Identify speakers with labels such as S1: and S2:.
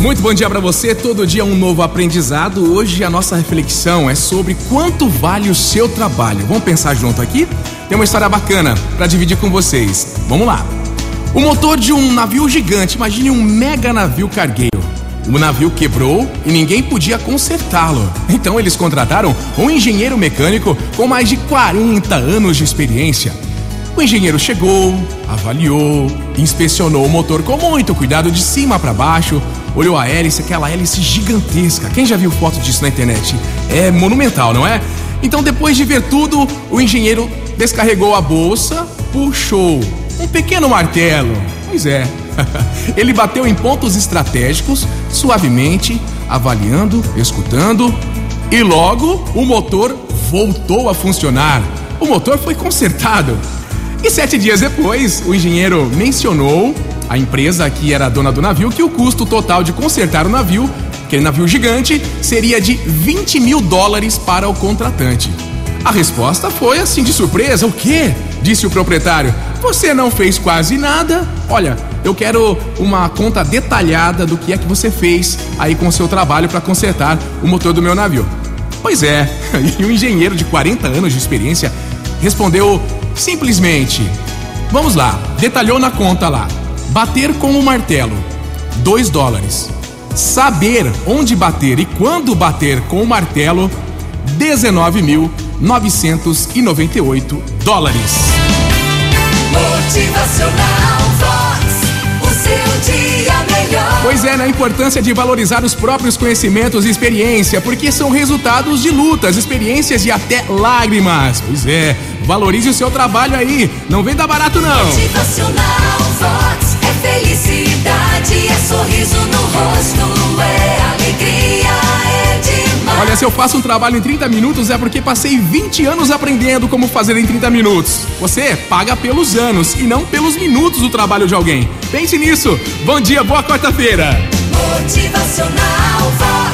S1: Muito bom dia pra você. Todo dia um novo aprendizado. Hoje a nossa reflexão é sobre quanto vale o seu trabalho. Vamos pensar junto aqui? Tem uma história bacana pra dividir com vocês. Vamos lá. O motor de um navio gigante, imagine um mega navio cargueiro. O navio quebrou e ninguém podia consertá-lo. Então eles contrataram um engenheiro mecânico com mais de 40 anos de experiência. O engenheiro chegou, avaliou, inspecionou o motor com muito cuidado de cima para baixo, olhou a hélice, aquela hélice gigantesca. Quem já viu foto disso na internet? É monumental, não é? Então, depois de ver tudo, o engenheiro descarregou a bolsa, puxou um pequeno martelo. Pois é. Ele bateu em pontos estratégicos, suavemente, avaliando, escutando, e logo o motor voltou a funcionar. O motor foi consertado. E sete dias depois, o engenheiro mencionou a empresa que era dona do navio que o custo total de consertar o navio, aquele navio gigante, seria de 20 mil dólares para o contratante. A resposta foi assim de surpresa: O quê? Disse o proprietário. Você não fez quase nada. Olha, eu quero uma conta detalhada do que é que você fez aí com o seu trabalho para consertar o motor do meu navio. Pois é, e o engenheiro de 40 anos de experiência respondeu simplesmente: Vamos lá, detalhou na conta lá. Bater com o martelo, 2 dólares. Saber onde bater e quando bater com o martelo, 19.998 dólares.
S2: Motivacional Vox. O seu dia melhor.
S1: Pois é, na importância de valorizar os próprios conhecimentos e experiência, porque são resultados de lutas, experiências e até lágrimas. Pois é, valorize o seu trabalho aí, não vem dar barato não.
S2: Motivacional Vox. É felicidade, é sorriso no rosto, é alegria, é demais.
S1: Olha, se eu faço um trabalho em 30 minutos é porque passei 20 anos aprendendo como fazer em 30 minutos. Você paga pelos anos e não pelos minutos do trabalho de alguém. Pense nisso. Bom dia, boa quarta-feira.
S2: Motivacional Vox.